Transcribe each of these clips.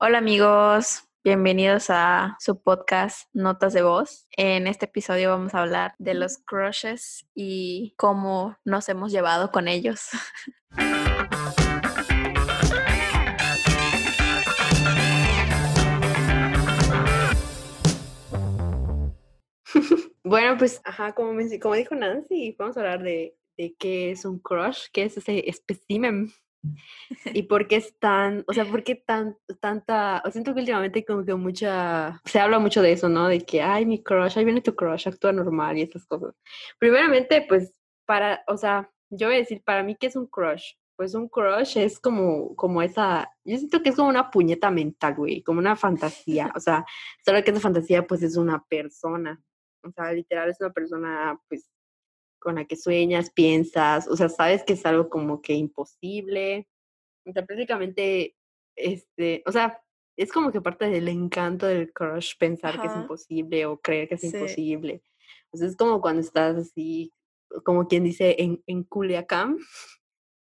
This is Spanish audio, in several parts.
Hola amigos, bienvenidos a su podcast Notas de Voz. En este episodio vamos a hablar de los crushes y cómo nos hemos llevado con ellos. Bueno, pues, ajá, como, dijo Nancy, vamos a hablar de, de qué es un crush, qué es ese espécimen y por qué es tan, o sea, por qué tan, tanta, o siento que últimamente como que mucha, se habla mucho de eso, ¿no? De que, ay, mi crush, ahí viene tu crush, actúa normal y esas cosas. Primeramente, pues, para, o sea, yo voy a decir, para mí, ¿qué es un crush? Pues un crush es como, como esa, yo siento que es como una puñeta mental, güey, como una fantasía, o sea, solo que esa fantasía, pues, es una persona. O sea, literal es una persona, pues, con la que sueñas, piensas, o sea, sabes que es algo como que imposible. O sea, prácticamente, este, o sea, es como que parte del encanto del crush pensar que es imposible o creer que es Sí. imposible. O sea, es como cuando estás así, como quien dice, en, en Culiacán.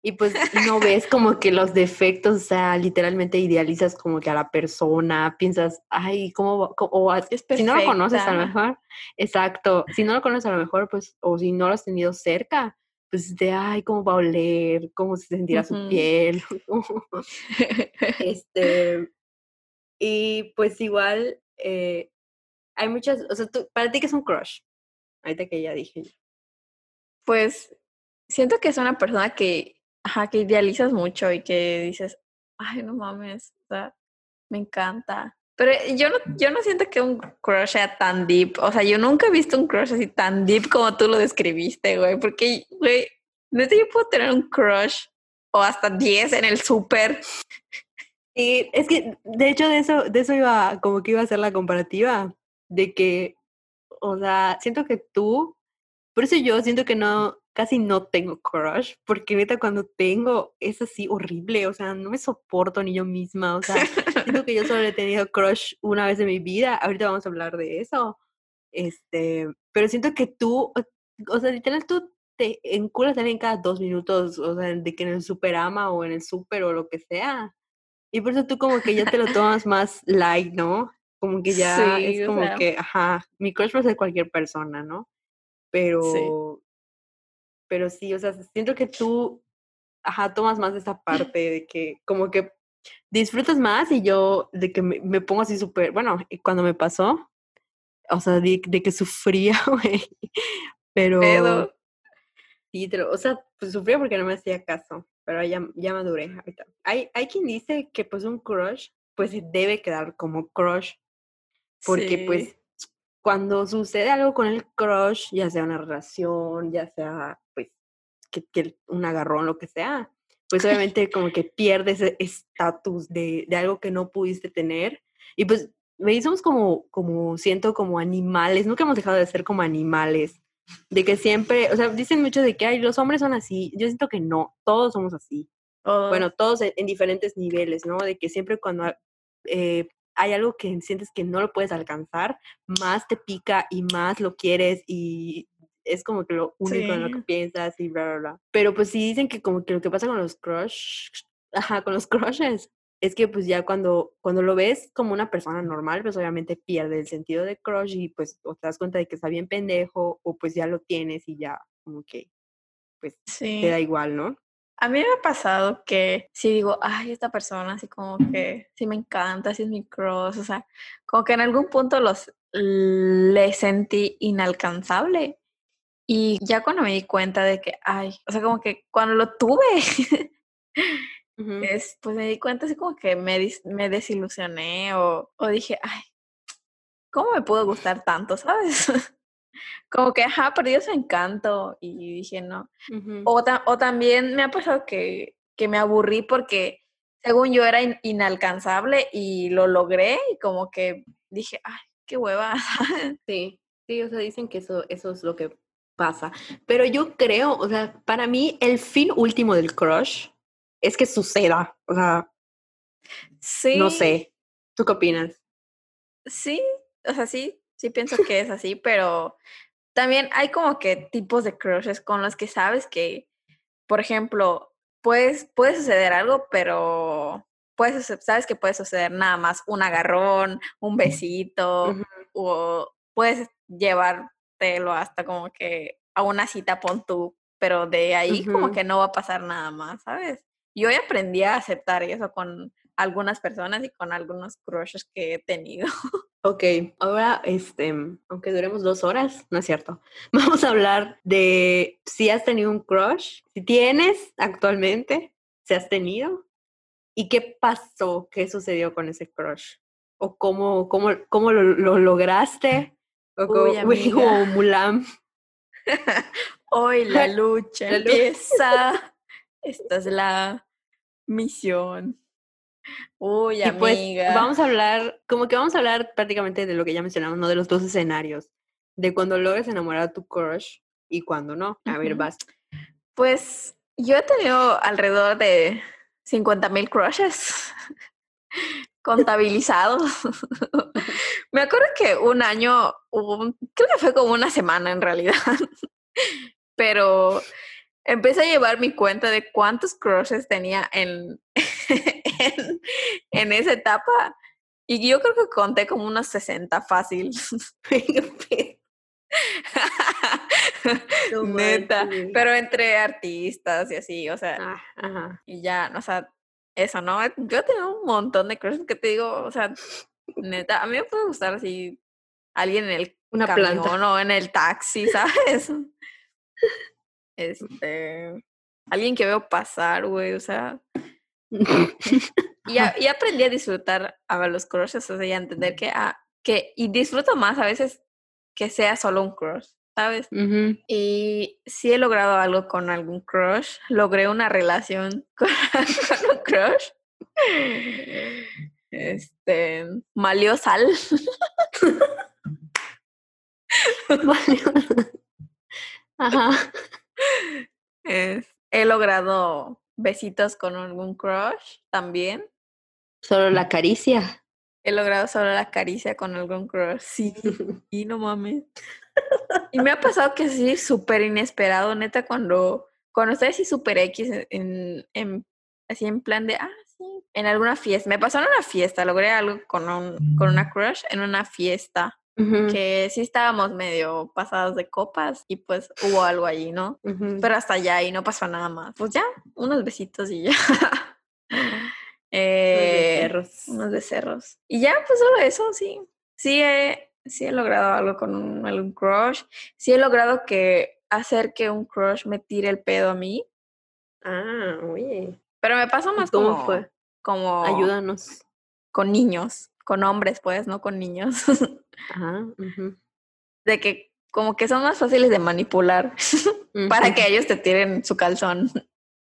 Y pues no ves como que los defectos, o sea, literalmente idealizas como que a la persona, piensas, ay, ¿cómo, va- co- o a- si no lo conoces a lo mejor, exacto, si no lo conoces a lo mejor, pues, o si no lo has tenido cerca, pues de, ay, ¿cómo va a oler? ¿Cómo se sentirá su piel? este, y pues igual, eh, hay muchas, o sea, tú, para ti que es un crush, ahorita que ya dije. Pues siento que es una persona que, ajá, que idealizas mucho y que dices, ay, no mames, o sea, me encanta. Pero yo no, yo no siento que un crush sea tan deep. O sea, yo nunca he visto un crush así tan deep como tú lo describiste, güey. Porque, güey, neta yo puedo tener un crush o hasta 10 en el súper. Y es que, de hecho, de eso, de eso iba, como que iba a ser la comparativa, de que, o sea, siento que tú, por eso yo siento que no, casi no tengo crush, porque neta cuando tengo es así horrible, o sea, no me soporto ni yo misma, o sea, siento que yo solo he tenido crush una vez en mi vida, ahorita vamos a hablar de eso, este, pero siento que tú, o sea, literal tú te enculas a alguien cada dos minutos, o sea, de que en el superama o en el super o lo que sea. Y por eso tú como que ya te lo tomas más light, ¿no? Como que ya Sí, es como sea. que, ajá, mi crush puede ser cualquier persona, ¿no? Sí. Pero, sí, o sea, siento que tú, ajá, tomas más de esa parte de que como que disfrutas más y yo de que me, me pongo así súper, bueno, cuando me pasó, o sea, de, de que sufría, güey, pero Pedo. sí, lo- o sea, pues sufría porque no me hacía caso, pero ya, ya maduré ahorita. Hay, hay quien dice que pues un crush, pues se debe quedar como crush, porque pues. Cuando sucede algo con el crush, ya sea una relación, ya sea pues que, que un agarrón, lo que sea, pues obviamente como que pierdes ese estatus de, de algo que no pudiste tener. Y pues me somos como, como, siento como animales, nunca hemos dejado de ser como animales, de que siempre, o sea, dicen mucho de que ay, los hombres son así, yo siento que no, todos somos así bueno, Todos. en, en diferentes niveles, ¿no? De que siempre cuando eh, hay algo que sientes que no lo puedes alcanzar, más te pica y más lo quieres y es como que lo único en lo que Sí. piensas y bla, bla, bla. Pero pues sí dicen que como que lo que pasa con los crush, ajá, con los crushes, es que pues ya cuando, cuando lo ves como una persona normal, pues obviamente pierde el sentido de crush y pues o te das cuenta de que está bien pendejo o pues ya lo tienes y ya como que pues te da Sí. igual, ¿no? A mí me ha pasado que si digo, ay, esta persona así como que sí me encanta, sí es mi crush, o sea, como que en algún punto los le sentí inalcanzable. Y ya cuando me di cuenta de que, ay, o sea, como que cuando lo tuve, es, pues me di cuenta así como que me, dis- me desilusioné o, o dije, ay, ¿cómo me pudo gustar tanto, sabes? Como que, ajá, perdió su encanto y dije, no. O, ta- o también me ha pasado que, que me aburrí porque según yo era in- inalcanzable y lo logré y como que dije, ay, qué hueva. Sí, sí, o sea, dicen que eso, eso es lo que pasa. Pero yo creo, o sea, para mí el fin último del crush es que suceda. O sea, no sé. ¿Tú qué opinas? sí, o sea, sí, sí pienso que es así, pero también hay como que tipos de crushes con los que sabes que, por ejemplo, puedes, puede suceder algo, pero puedes, sabes que puede suceder nada más un agarrón, un besito, o puedes llevártelo hasta como que a una cita pon tú, pero de ahí como que no va a pasar nada más, ¿sabes? Yo aprendí a aceptar eso con algunas personas y con algunos crushes que he tenido. Ok, ahora, este, aunque duremos dos horas, no es cierto, vamos a hablar de si has tenido un crush, si tienes actualmente, si has tenido, y qué pasó, qué sucedió con ese crush, o cómo, cómo, cómo lo, lograste, o como, Mulan. Hoy la lucha empieza. Esta es la misión. Uy, y pues vamos a hablar, como que vamos a hablar prácticamente de lo que ya mencionamos, ¿no? De los dos escenarios. De cuando logres enamorar a tu crush y cuando no. A ver, vas. Pues yo he tenido alrededor de 50 mil crushes contabilizados. Me acuerdo que un año, creo que fue como una semana en realidad, pero empecé a llevar mi cuenta de cuántos crushes tenía en, en, esa etapa y yo creo que conté como unos 60 fácil. Neta, pero entre artistas y así, o sea, ah, y ya, o sea, eso, ¿no? Yo tengo un montón de crushes que te digo, o sea, neta, a mí me puede gustar así alguien en el Una camión o en el taxi, ¿sabes? Este, alguien que veo pasar, güey, o sea. y, y, aprendí a disfrutar a los crushes, o sea, y a entender que, ah, que, y disfruto más a veces que sea solo un crush, ¿sabes? Y si he logrado algo con algún crush, logré una relación con, un crush. Este, malió sal. Ajá he logrado besitos con algún crush también. Solo la caricia. He logrado solo la caricia con algún crush. Sí. y no mames. Y me ha pasado que sí, súper inesperado, neta, cuando, cuando estoy así súper X en, en, así en plan de, ah, sí, en alguna fiesta. Me pasó en una fiesta, logré algo con, un, con una crush en una fiesta que sí estábamos medio pasados de copas y pues hubo algo allí, ¿no? Pero hasta allá y no pasó nada más. Pues ya, unos besitos y ya. eh, unos becerros. Unos becerros. Y ya, pues solo eso, sí. Sí he, sí he logrado algo con un, algún crush. Sí he logrado que hacer que un crush me tire el pedo a mí. Ah, oye. Pero me pasó más ¿Cómo como, fue? Como... Ayúdanos. Con niños con hombres, pues, no con niños. Ajá, De que como que son más fáciles de manipular para que ellos te tiren su calzón.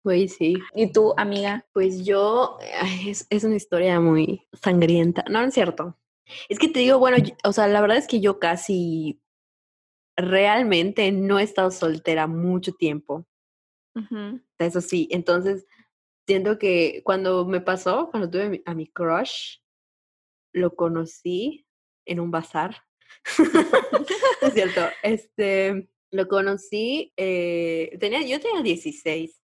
Pues sí. ¿Y tú, amiga? Pues yo, es, es, una historia muy sangrienta. No, no es cierto. Es que te digo, bueno, o sea, la verdad es que yo casi realmente no he estado soltera mucho tiempo. Eso sí, entonces siento que cuando me pasó, cuando tuve a mi crush, lo conocí en un bazar. es cierto. Este, lo conocí, eh, tenía, yo tenía 16.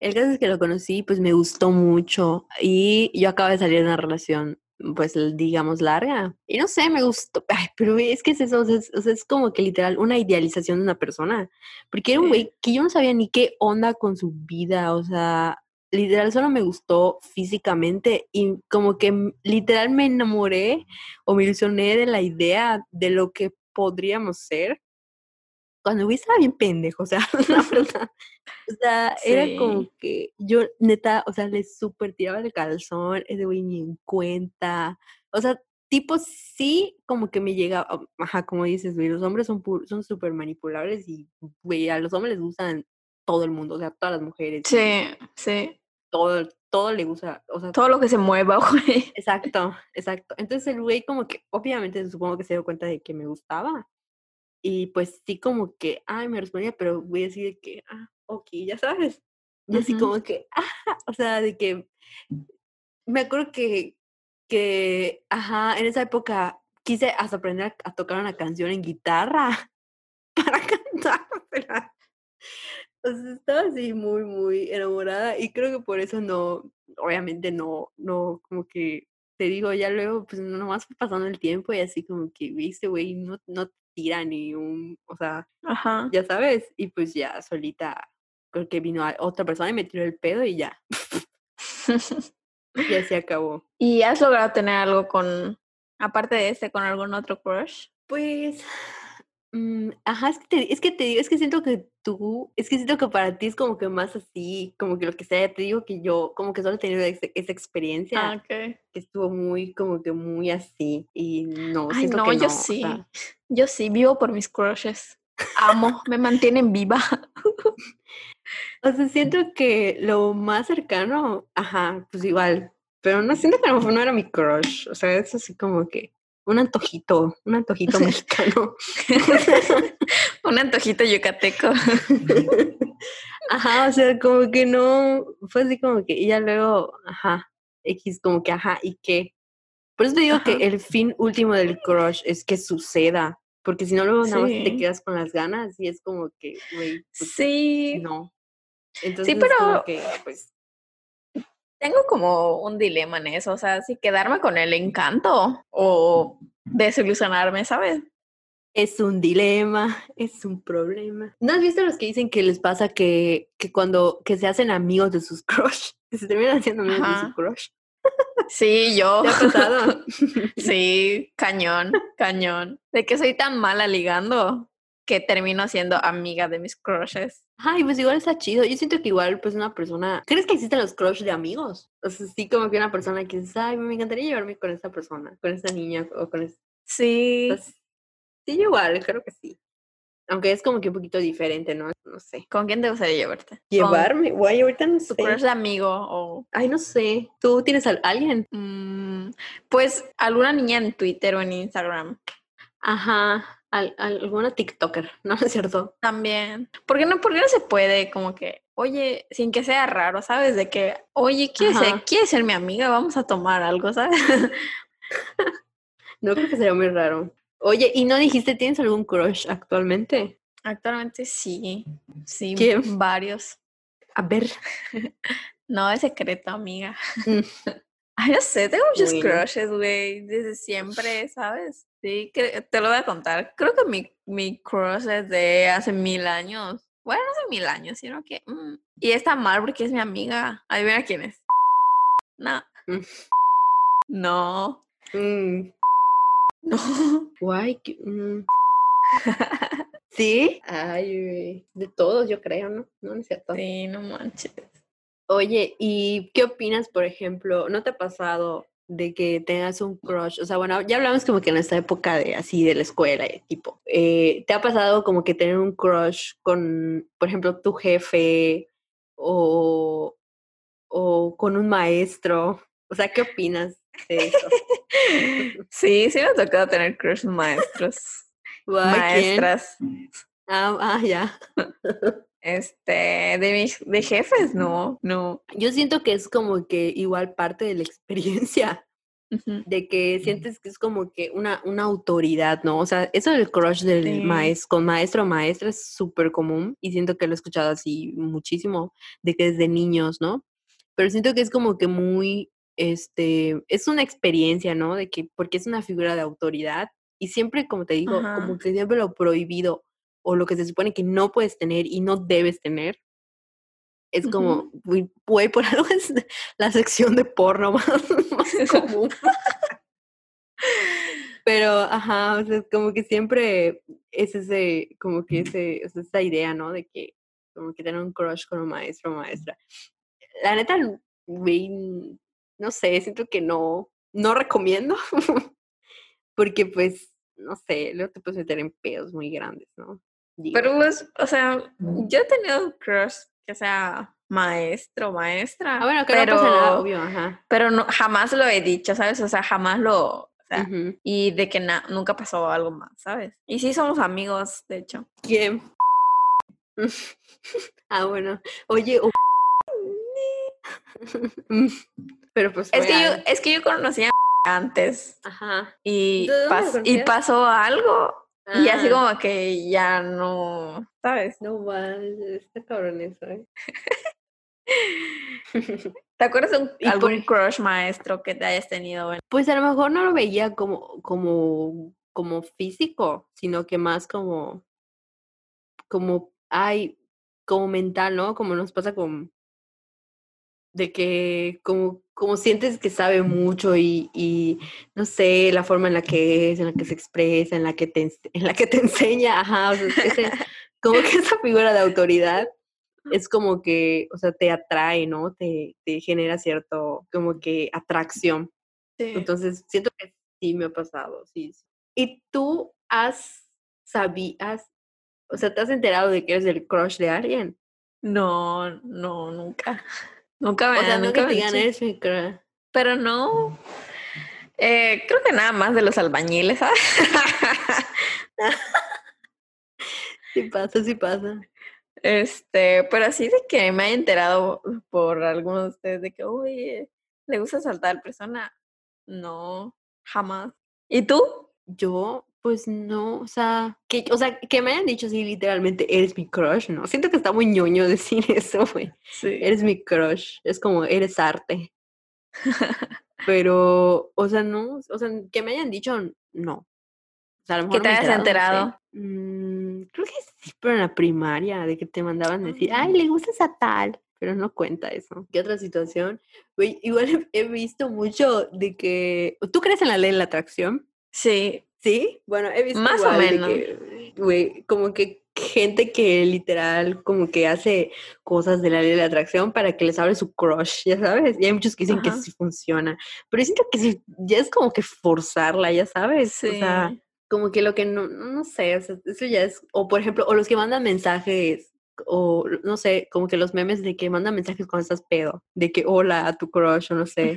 El caso es que lo conocí, pues me gustó mucho y yo acabo de salir de una relación, pues digamos, larga. Y no sé, me gustó, pero es que es eso, sea, es, como que literal una idealización de una persona, porque era un güey que yo no sabía ni qué onda con su vida, o sea, literal solo me gustó físicamente y como que literal me enamoré o me ilusioné de la idea de lo que podríamos ser. Cuando vi estaba bien pendejo, o sea, la verdad. O sea, era como que yo neta, o sea, le súper tiraba el calzón, ese güey ni en cuenta. O sea, tipo sí como que me llega, ajá, como dices, güey, los hombres son son súper manipulables y, güey, a los hombres les gustan todo el mundo, o sea, todas las mujeres. Sí, sí todo, todo le gusta, o sea, todo lo que se mueva, güey. Exacto, exacto. Entonces el güey como que, obviamente supongo que se dio cuenta de que me gustaba. Y pues sí como que, ay, me respondía, pero voy a decir de que, ah, ok, ya sabes. Y así como que, ah, o sea, de que, me acuerdo que, que, ajá, en esa época quise hasta aprender a, tocar una canción en guitarra para cantar. O sea, estaba así muy, muy enamorada y creo que por eso no, obviamente no, no, como que te digo, ya luego, pues nomás fue pasando el tiempo y así como que, viste, güey, no, no tira ni un, o sea, Ajá. ya sabes, y pues ya solita, creo que vino a- otra persona y me tiró el pedo y ya, ya se acabó. ¿Y has logrado tener algo con, aparte de este, con algún otro crush? Pues, mm, ajá, es que, te, es que te digo, es que siento que tú, es que siento que para ti es como que más así, como que lo que sea, te digo que yo como que solo he tenido esa experiencia Ah, ok. que estuvo muy, como que muy así, y no, Ay, siento no, que yo no, o sí. sea, Yo sí, vivo por mis crushes. Amo, me mantienen viva. o sea, siento que lo más cercano, ajá, pues igual, pero no siento que a lo mejor no era mi crush, o sea, es así como que un antojito, un antojito mexicano. Un antojito yucateco. Ajá, o sea, como que no, fue así como que, y ya luego, ajá, X, como que, ajá, ¿y qué? Por eso te digo Ajá. que el fin último del crush es que suceda, porque si no, luego nada más te Sí. quedas con las ganas y es como que, güey, pues, Sí, no. Entonces, pero- como que, pues, tengo como un dilema en eso, o sea, si quedarme con el encanto o desilusionarme, ¿sabes? es un dilema, es un problema. ¿No has visto los que dicen que les pasa que, que cuando, que se hacen amigos de sus crush, que se terminan haciendo amigos de su crush? Sí, yo. ¿Te ha pasado? Sí, cañón, cañón. De que soy tan mala ligando que termino siendo amiga de mis crushes. Ay, pues igual está chido. Yo siento que igual, pues una persona. ¿Crees que existen los crush de amigos? O sea, sí, como que una persona que dices, ay, me encantaría llevarme con esta persona, con esta niña o con esta. Sí, Sí, yo igual, creo que sí. Aunque es como que un poquito diferente, ¿no? No sé. ¿con quién te gustaría llevarte? ¿Con Llevarme, guay, ahorita no tu sé. crush de amigo o Ay, no sé. ¿Tú tienes a alguien? mm, pues alguna niña en Twitter o en Instagram Ajá. Al, al- alguna TikToker, ¿no es cierto? también. ¿Por qué no? ¿Por qué no se puede como que, oye, sin que sea raro, ¿sabes? De que, oye, ¿quieres ser, Ajá. ¿quieres ser mi amiga? Vamos a tomar algo, ¿sabes? No creo que sería muy raro. Oye, ¿y no dijiste tienes algún crush actualmente? Actualmente sí, sí, varios. A ver. No es secreto, amiga. Mm. Ay, no sé, tengo muchos crushes, güey, desde siempre, ¿sabes? Sí, te lo voy a contar. Creo que mi, mi crush es de hace mil años. Bueno, no hace mil años, sino que... mm, Y está mal porque es mi amiga. Adivina quién es. No. Mm. No. Mm, No. guay. mm. ¿Sí? Ay, de todos yo creo, ¿no? No, no es cierto. Sí, no manches. Oye, ¿y qué opinas, por ejemplo? ¿No te ha pasado de que tengas un crush? O sea, bueno, ya hablamos como que en esta época de así de la escuela, eh, tipo, eh, ¿te ha pasado como que tener un crush con, por ejemplo, tu jefe o, o con un maestro? O sea, ¿qué opinas de eso? Sí, sí me ha tocado tener crush maestros. Maestras. Ah, ah, ya. Este, de mis, de jefes, no, no. Yo siento que es como que igual parte de la experiencia. De que sientes que es como que una, una autoridad, ¿no? O sea, eso del crush del Sí. maestro, con maestro o maestra es súper común y siento que lo he escuchado así muchísimo, de que desde niños, ¿no? Pero siento que es como que muy, este, es una experiencia, ¿no? De que, porque es una figura de autoridad y siempre, como te digo, Ajá. como que siempre lo prohibido o lo que se supone que no puedes tener y no debes tener. Es como, güey, por algo es la sección de porno más, más común. Pero, ajá, o sea, como que siempre es ese, como que ese, es esa idea, ¿no? De que, como que tener un crush con un maestro o maestra. La neta, güey, no sé, siento que no, no recomiendo. Porque, pues, no sé, luego te puedes meter en pedos muy grandes, ¿no? Pero pues, o sea, yo he tenido crush que sea maestro, maestra. ah, bueno, que pero, no pasa nada, obvio, ajá. Pero no, jamás lo he dicho, ¿sabes? O sea, jamás lo, o sea, Ujú. y de que na- nunca pasó algo más, ¿sabes? Y sí somos amigos, de hecho. ¿Quién? ah, bueno. Oye, pero pues Es que yo, es que yo conocía antes Ajá. y, ¿De dónde lo pas- y pasó algo Y así como que ya no, ¿sabes? No mal, está cabrón eso, ¿eh? ¿Te acuerdas de un- algún crush maestro que te hayas tenido? en- Pues a lo mejor no lo veía como, como, como físico, sino que más como, como, ay, como mental, ¿no? Como nos pasa con, de que como, como sientes que sabe mucho y, y no sé, la forma en la que es, en la que se expresa, en la que te, en la que te enseña, ajá, o sea, ese- como que esa figura de autoridad es como que, o sea, te atrae, ¿no? Te, te genera cierto, como que atracción. Sí. Entonces, siento que sí me ha pasado, sí. ¿Y tú has sabías, o sea, te has enterado de que eres el crush de alguien? No, no, nunca. Nunca me, O sea, nunca me digan, crush. Pero no. Eh, creo que nada más de los albañiles, ¿sabes? Sí pasa, sí pasa. Este, pero así de que me haya enterado por algunos de ustedes de que, oye, le gusta saltar persona. No, jamás. ¿Y tú? Yo, pues no, o sea, que, o sea, que me hayan dicho así literalmente, eres mi crush, ¿no? Siento que está muy ñoño decir eso, güey. Sí. Eres mi crush, es como, eres arte. Pero, o sea, no, o sea, que me hayan dicho, no. O sea, a lo Que mejor te me hayas no sé. enterado. Mm, creo que sí, pero en la primaria, de que te mandaban decir, Ah. ay, le gustas a tal, pero no cuenta eso. ¿Qué otra situación? Güey, igual he visto mucho de que, ¿tú crees en la ley de la atracción? Sí, Sí, bueno, he visto Más o igual de menos. güey, como que gente que literal como que hace cosas de la ley de la atracción para que les hable su crush, ya sabes, y hay muchos que dicen que sí funciona, pero yo siento que sí, ya es como que forzarla, ya sabes, sí. o sea, como que lo que no, no sé, o sea, eso ya es, o por ejemplo, o los que mandan mensajes, o no sé, como que los memes de que mandan mensajes cuando estás pedo, de que hola a tu crush, o no sé.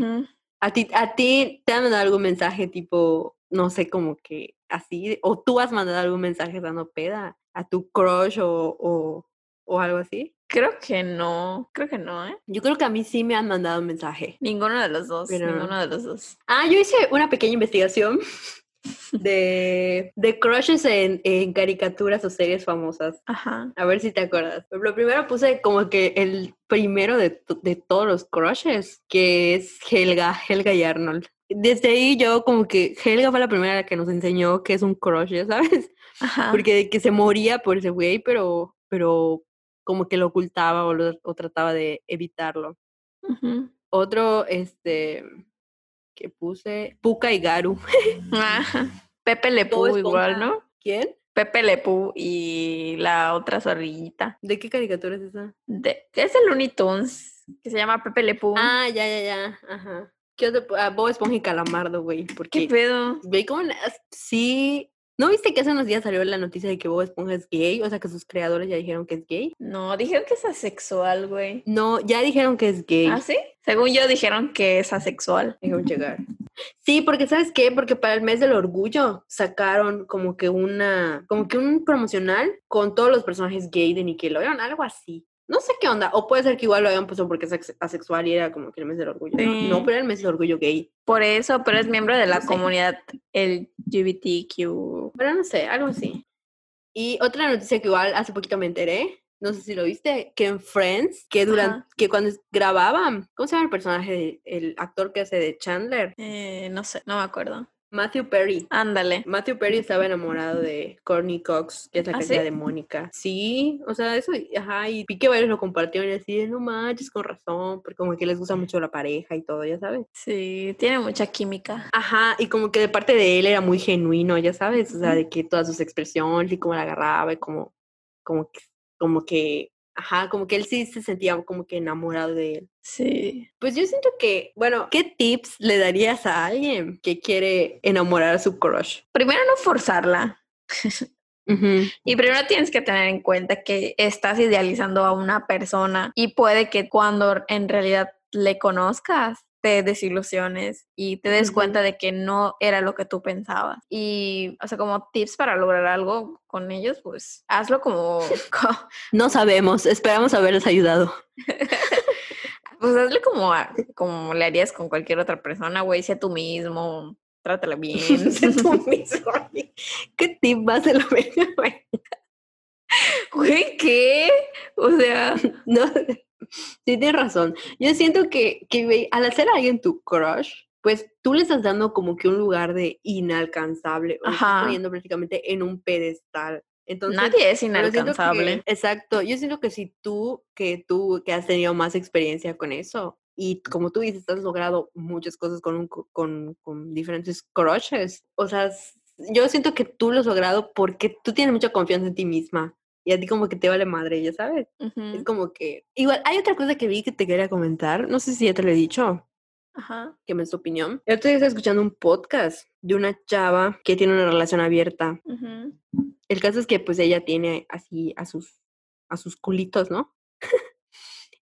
A ti, a ti te han mandado algún mensaje tipo, no sé, como que así, o tú has mandado algún mensaje dando peda a tu crush o, o, o algo así. Creo que no, creo que no, ¿eh? Yo creo que a mí sí me han mandado un mensaje. Ninguno de los dos, Pero- ninguno de los dos. Ah, yo hice una pequeña investigación de, de crushes en, en caricaturas o series famosas. Ajá. A ver si te acuerdas. Lo primero puse como que el primero de, de todos los crushes, que es Helga, Helga y Arnold. Desde ahí yo como que Helga fue la primera que nos enseñó que es un crush, ya sabes, Ajá. porque de que se moría por ese güey, pero, pero como que lo ocultaba o, lo- o trataba de evitarlo. Otro, este, que puse, Puka y Garu. Ajá. Pepe Le Bob Pew igual. ¿no? ¿Quién? Pepe Le Pew y la otra zorrillita. ¿De qué caricatura es esa? De, es el Looney Tunes, que se llama Pepe Le Pew. Ah, ya, ya, ya. Ajá. ¿Qué otro? Ah, Bob Esponja y Calamardo, güey. ¿Qué pedo? cómo. la- Sí. ¿No viste que hace unos días salió la noticia de que Bob Esponja es gay? O sea, que sus creadores ya dijeron que es gay. No, dijeron que es asexual, güey. No, ya dijeron que es gay. ¿Ah, sí? Según yo dijeron que es asexual. Déjame checar. Sí, porque ¿sabes qué? Porque para el mes del orgullo sacaron como que una, como que un promocional con todos los personajes gay de Nickelodeon, algo así. No sé qué onda, o puede ser que igual lo hayan puesto porque es asex- asexual y era como que el mes del orgullo. Sí. No, pero el mes del orgullo gay. Por eso, pero es miembro de la No sé. comunidad LGBTQ. Pero no sé, algo así. Y otra noticia que igual hace poquito me enteré, no sé si lo viste, que en Friends, que durante, Ajá. que cuando grababan, ¿cómo se llama el personaje, el actor que hace de Chandler? Eh, no sé, no me acuerdo. Matthew Perry. Ándale. Matthew Perry estaba enamorado de Courtney Cox, que es la ¿Ah, sí? de Mónica. Sí, o sea, eso, ajá, y vi que varios lo compartieron y así, no manches, con razón, porque como que les gusta mucho la pareja y todo, ya sabes. Sí, tiene mucha química. Ajá, y como que de parte de él era muy genuino, ya sabes, o sea, de que todas sus expresiones y cómo la agarraba y como, como como que, ajá, como que él sí se sentía como que enamorado de él. Sí. Pues yo siento que, bueno, ¿qué tips le darías a alguien que quiere enamorar a su crush? Primero no forzarla. Y primero tienes que tener en cuenta que estás idealizando a una persona y puede que cuando en realidad le conozcas te desilusiones y te des cuenta de que no era lo que tú pensabas. Y, o sea, como tips para lograr algo con ellos, pues hazlo como, co- No sabemos, esperamos haberles ayudado. pues hazlo como, a- como le harías con cualquier otra persona, güey, sea tú mismo, trátala bien. Sé tú mismo. ¿Qué tip vas a la verga, güey? Güey, ¿qué? O sea, No, sí tienes razón. Yo siento que, que al hacer a alguien tu crush, pues tú le estás dando como que un lugar de inalcanzable. O estás poniendo prácticamente en un pedestal. Entonces, nadie es siento que- inalcanzable. exacto. Yo siento que si tú, que tú, que has tenido más experiencia con eso, y como tú dices, has logrado muchas cosas con, un con, con diferentes crushes. O sea, yo siento que tú lo has logrado porque tú tienes mucha confianza en ti misma. Y a ti como que te vale madre, ya sabes. Es Ujú, como que... Igual, hay otra cosa que vi que te quería comentar. No sé si ya te lo he dicho, Ajá. que me es tu opinión. Día estaba escuchando un podcast de una chava que tiene una relación abierta. ujú, El caso es que pues ella tiene así a sus, a sus culitos, ¿no?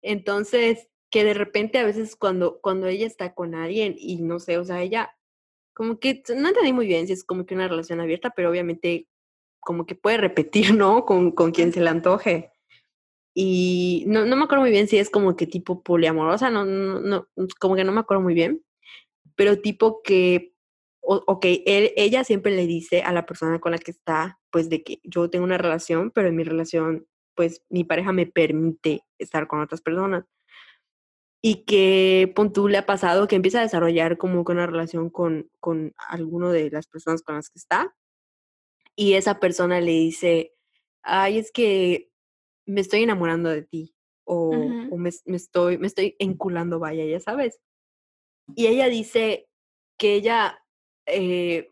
Entonces, que de repente a veces cuando, cuando ella está con alguien y no sé, o sea, ella como que, no entendí muy bien si es como que una relación abierta, pero obviamente como que puede repetir, ¿no? Con, con quien se le antoje. Y no, no me acuerdo muy bien si es como que tipo poliamorosa, no, no, no, como que no me acuerdo muy bien, pero tipo que, o- ok, él, ella siempre le dice a la persona con la que está, pues de que yo tengo una relación, pero en mi relación, pues mi pareja me permite estar con otras personas. Y que pon tú le ha pasado que empieza a desarrollar como que una relación con, con alguno de las personas con las que está. Y esa persona le dice, ay, es que me estoy enamorando de ti. O, o me, me estoy, me estoy enculando, vaya, ya sabes. Y ella dice que ella, eh,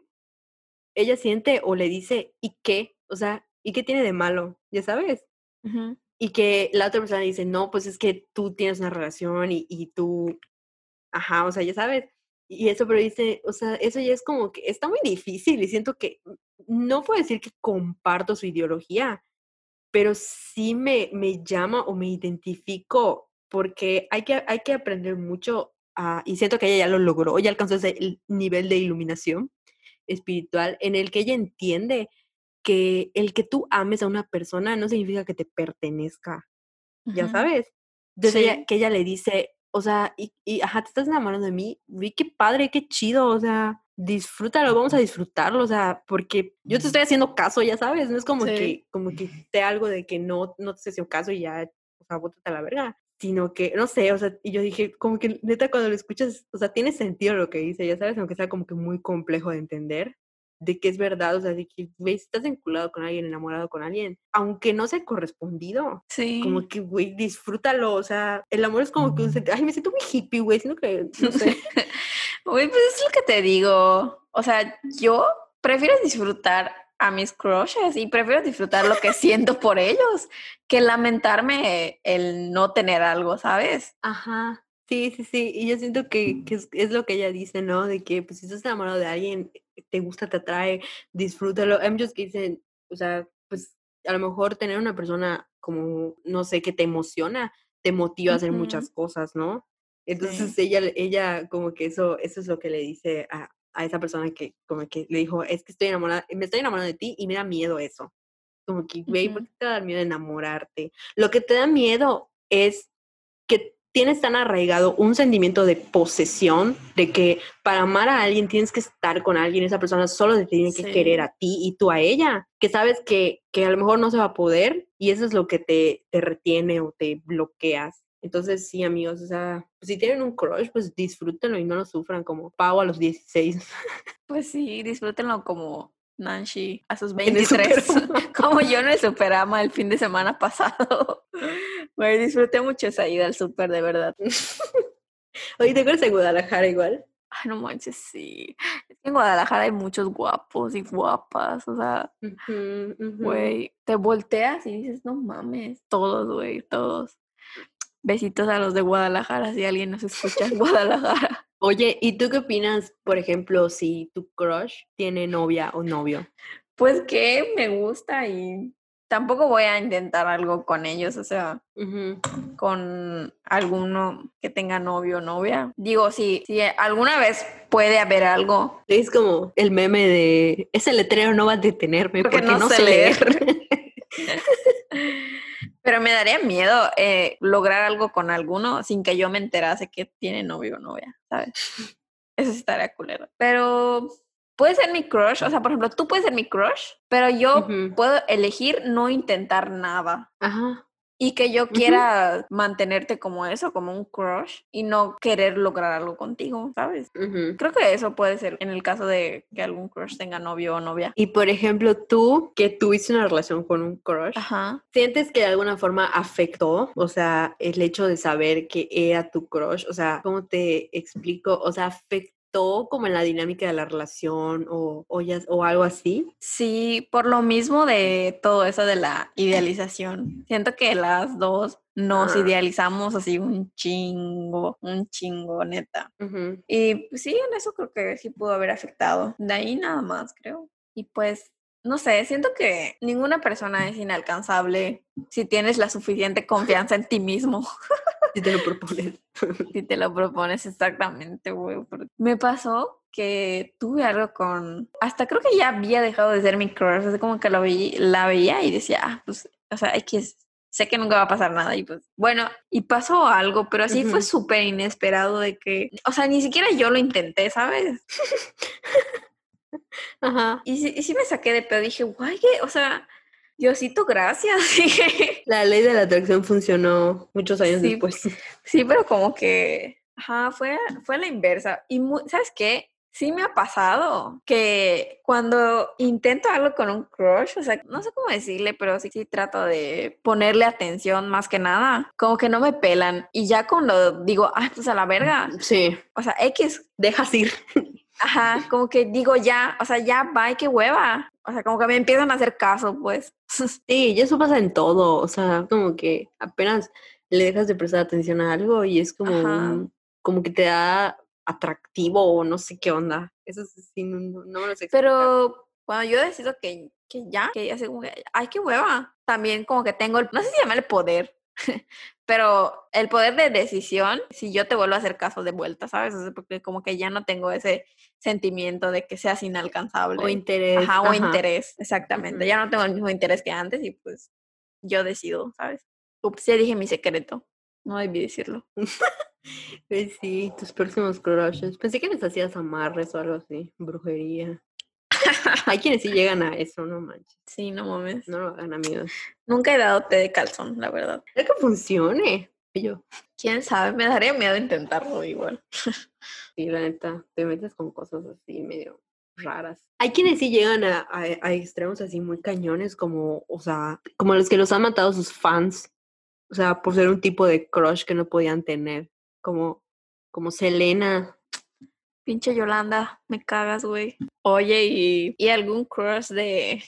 ella siente o le dice, ¿y qué? O sea, ¿y qué tiene de malo? Ya sabes. Y que la otra persona dice, no, pues es que tú tienes una relación y, y tú, ajá, o sea, ya sabes. Y eso, pero dice, o sea, eso ya es como que está muy difícil y siento que no puedo decir que comparto su ideología, pero sí me, me llama o me identifico porque hay que, hay que aprender mucho a- y siento que ella ya lo logró, ya alcanzó ese nivel de iluminación espiritual en el que ella entiende que el que tú ames a una persona no significa que te pertenezca, ya Ujú. sabes. Entonces ella, Sí. que ella le dice, o sea, y, y ajá, te estás enamorando de mí, vi qué padre, qué chido, o sea, disfrútalo, vamos a disfrutarlo, o sea, porque yo te estoy haciendo caso, ya sabes, no es como Sí. que, como que te algo de que no, no te estoy haciendo caso y ya, o sea, bótate a la verga, sino que, no sé, o sea, y yo dije, como que neta cuando lo escuchas, o sea, tiene sentido lo que dice, ya sabes, aunque sea como que muy complejo de entender, de que es verdad, o sea, de que, güey, si estás vinculado con alguien, enamorado con alguien, aunque no sea correspondido, Sí. como que, güey, disfrútalo, o sea, el amor es como que un sent- ay, me siento muy hippie, güey, siento que, no sé. Güey, pues es lo que te digo. O sea, yo prefiero disfrutar a mis crushes y prefiero disfrutar lo que siento por ellos que lamentarme el no tener algo, ¿sabes? Ajá, sí, sí, sí, y yo siento que, que es, es lo que ella dice, ¿no? De que, pues, si estás enamorado de alguien, te gusta, te atrae, disfrútalo. Hay muchos que dicen, o sea, pues, a lo mejor tener una persona como, no sé, que te emociona, te motiva a hacer muchas cosas, ¿no? Entonces ella, ella como que eso, eso es lo que le dice a, a esa persona que como que le dijo, es que estoy enamorada, me estoy enamorando de ti y me da miedo eso. Como que, güey, ¿por Ujú. qué te da miedo enamorarte? Lo que te da miedo es tienes tan arraigado un sentimiento de posesión, de que para amar a alguien tienes que estar con alguien, esa persona solo te tiene que querer a ti y tú a ella, que sabes que, que a lo mejor no se va a poder y eso es lo que te, te retiene o te bloqueas. Entonces, sí, amigos, o sea, pues, si tienen un crush, pues disfrútenlo y no lo sufran como Pau a los 16 Pues sí, disfrútenlo como Nancy a sus en el 23, Superama. como yo en el Superama el fin de semana pasado. Güey, disfruté mucho esa ida al super, de verdad. Oye, ¿te acuerdas de Guadalajara igual? Ay, no manches, sí. En Guadalajara hay muchos guapos y guapas, o sea, güey, te volteas y dices, no mames, todos, güey, todos. Besitos a los de Guadalajara, si alguien nos escucha en Guadalajara. Oye, ¿y tú qué opinas, por ejemplo, si tu crush tiene novia o novio? Pues que me gusta y tampoco voy a intentar algo con ellos, o sea, con alguno que tenga novio o novia. Digo, si, si alguna vez puede haber algo, Es como el meme de ese letrero no va a detenerme Porque porque, no no, sé sé leer. pero me daría miedo eh, lograr algo con alguno sin que yo me enterase que tiene novio o novia, ¿sabes? Eso sí estaría culero. Pero puede ser mi crush, o sea, por ejemplo, tú puedes ser mi crush, pero yo puedo elegir no intentar nada. Ajá. Y que yo quiera mantenerte como eso, como un crush, y no querer lograr algo contigo, ¿sabes? Creo que eso puede ser en el caso de que algún crush tenga novio o novia. Y por ejemplo, tú que tuviste una relación con un crush, Ajá. ¿sientes que de alguna forma afectó? O sea, el hecho de saber que era tu crush, o sea, ¿cómo te explico? O sea, afectó como en la dinámica de la relación o, o, ya- o algo así. Sí, por lo mismo de todo eso de la idealización. Siento que las dos nos Ah. idealizamos así un chingo, un chingo, neta. Ujú. Y pues, sí, en eso creo que sí pudo haber afectado. De ahí nada más, creo. Y pues, no sé, siento que ninguna persona es inalcanzable si tienes la suficiente confianza en ti mismo. Si te lo propones. Si te lo propones exactamente, güey. Me pasó que tuve algo con... Hasta creo que ya había dejado de ser mi crush. Así como que lo veí- la veía y decía, ah, pues, o sea, X, sé que nunca va a pasar nada. Y pues, bueno, y pasó algo, pero así fue súper inesperado de que... O sea, ni siquiera yo lo intenté, ¿sabes? Ajá. Y sí, y sí me saqué de pedo. Dije, guay, ¿qué? O sea, Diosito, gracias. Dije, La ley de la atracción funcionó muchos años Sí. después. Sí, pero como que, ajá, fue, fue la inversa. Y mu- ¿sabes qué? Sí me ha pasado que cuando intento algo con un crush, o sea, no sé cómo decirle, pero sí, sí trato de ponerle atención más que nada. Como que no me pelan. Y ya cuando digo, ay, pues a la verga, Sí. o sea, X, Dejas ir. Ajá, como que digo ya, o sea, ya, bye, qué hueva. O sea, como que me empiezan a hacer caso, pues. Sí, y eso pasa en todo, o sea, como que apenas le dejas de prestar atención a algo y es como, un- como que te da atractivo o no sé qué onda. Eso sí, sí, no, no- me lo sé explicar. Pero cuando yo decido que, que ya, que ya que, ay, qué hueva. También como que tengo, el, no sé si llamarle poder, pero el poder de decisión, si yo te vuelvo a hacer caso de vuelta, ¿sabes? O sea, porque como que ya no tengo ese sentimiento de que seas inalcanzable. O interés. Ajá, o ajá. interés, exactamente. Ya no tengo el mismo interés que antes y pues yo decido, ¿sabes? Ups, ya dije mi secreto. No debí decirlo. Pues sí, tus próximos crushes. Pensé que les hacías amarres o algo así, brujería. Hay quienes sí llegan a eso, no manches. Sí, no mames. No lo hagan, amigos. Nunca he dado té de calzón, la verdad. Es que funcione. Y Yo, Quién sabe, me daría miedo intentarlo igual. sí, la neta, te metes con cosas así medio raras. Hay quienes sí llegan a, a, a extremos así muy cañones, como, o sea, como los que los han matado sus fans. O sea, por ser un tipo de crush que no podían tener. Como, como Selena. Pinche Yolanda, me cagas, güey. Oye, ¿y, y algún crush de,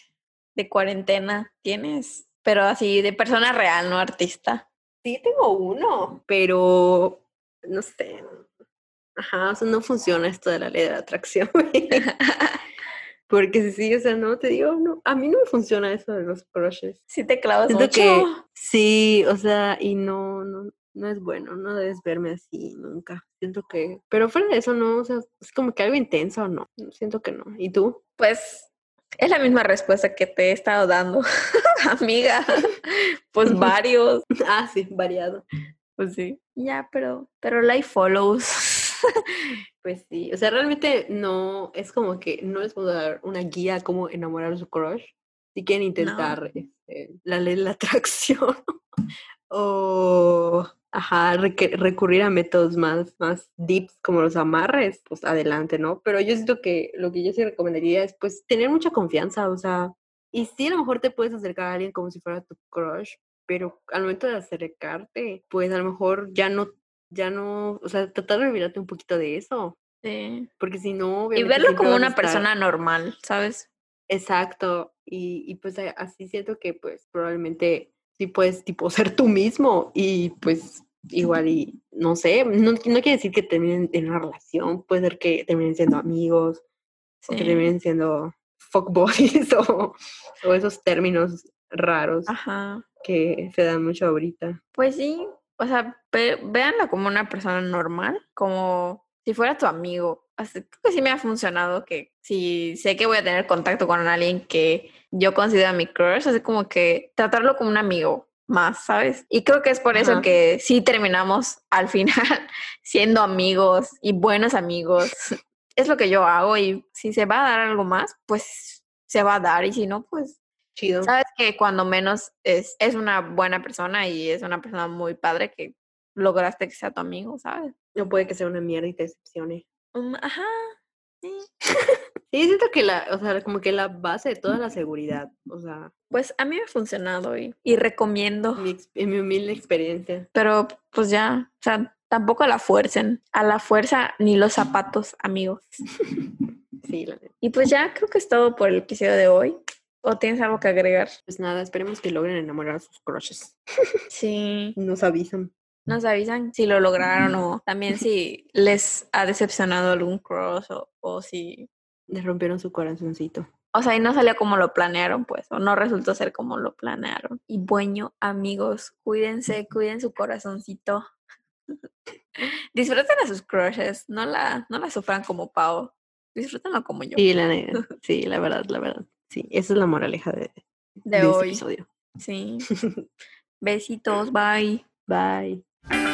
de cuarentena tienes? Pero así, de persona real, no artista. Sí, tengo uno, pero no sé. Ajá, o sea, no funciona esto de la ley de la atracción. Porque sí, o sea, no te digo, no, a mí no me funciona eso de los crushes. Sí te clavas Siento mucho. que sí, o sea, y no, no, no es bueno, no debes verme así nunca. Siento que, pero fuera de eso, no, o sea, es como que algo intenso, no, siento que no. ¿Y tú? Pues es la misma respuesta que te he estado dando, amiga. Pues varios. Ah, sí, variado. Pues sí. Ya, pero, pero like follows. Pues sí, o sea, realmente no, es como que no les puedo dar una guía a cómo enamorar a su crush. Si quieren intentar este, la ley de la atracción o, ajá, recurrir a métodos más, más deeps como los amarres, pues adelante, ¿no? Pero yo siento que lo que yo sí recomendaría es pues tener mucha confianza, o sea, y sí a lo mejor te puedes acercar a alguien como si fuera tu crush, pero al momento de acercarte, pues a lo mejor ya no, ya no, o sea, tratar de olvidarte un poquito de eso, Sí. porque si no, Y verlo como una estar- persona normal, ¿sabes? Exacto, y, y pues así siento que pues probablemente sí puedes tipo ser tú mismo y pues igual y no sé, no, no quiere decir que terminen en una relación, puede ser que terminen siendo amigos o que terminen siendo fuckboys o, o esos términos raros Ajá. que se dan mucho ahorita. Pues sí, o sea, véanla como una persona normal, como si fuera tu amigo. Así, creo que sí me ha funcionado que si sé que voy a tener contacto con alguien que yo considero mi crush, así como que tratarlo como un amigo. más, ¿sabes? Y creo que es por eso que sí terminamos al final siendo amigos y buenos amigos. Es lo que yo hago y si se va a dar algo más, pues se va a dar y si no, pues Chido. sabes que cuando menos es, es una buena persona y es una persona muy padre que lograste que sea tu amigo, ¿sabes? No puede que sea una mierda y te decepcione. Um, ajá. Sí. Sí, siento que la, o sea, como que la base de toda la seguridad, o sea, Pues a mí me ha funcionado y, y recomiendo, mi, mi humilde experiencia. pero pues ya, o sea, tampoco la fuercen. A la fuerza ni los zapatos, amigos. Sí, la neta. Y pues ya creo que es todo por el episodio de hoy. ¿O tienes algo que agregar? Pues nada, esperemos que logren enamorar a sus crushes. Sí. Nos avisan. Nos avisan si lo lograron o también si les ha decepcionado algún cross o, o si... Les rompieron su corazoncito. O sea, y no salió como lo planearon, pues, o no resultó ser como lo planearon. Y bueno, amigos, cuídense, cuiden su corazoncito. Disfruten a sus crushes, no la, no la sufran como Pau. Disfrútenlo como yo. Sí, la. Sí, la verdad, la verdad. Sí, esa es la moraleja de, De de este hoy. episodio. Sí. Besitos, bye. Bye. you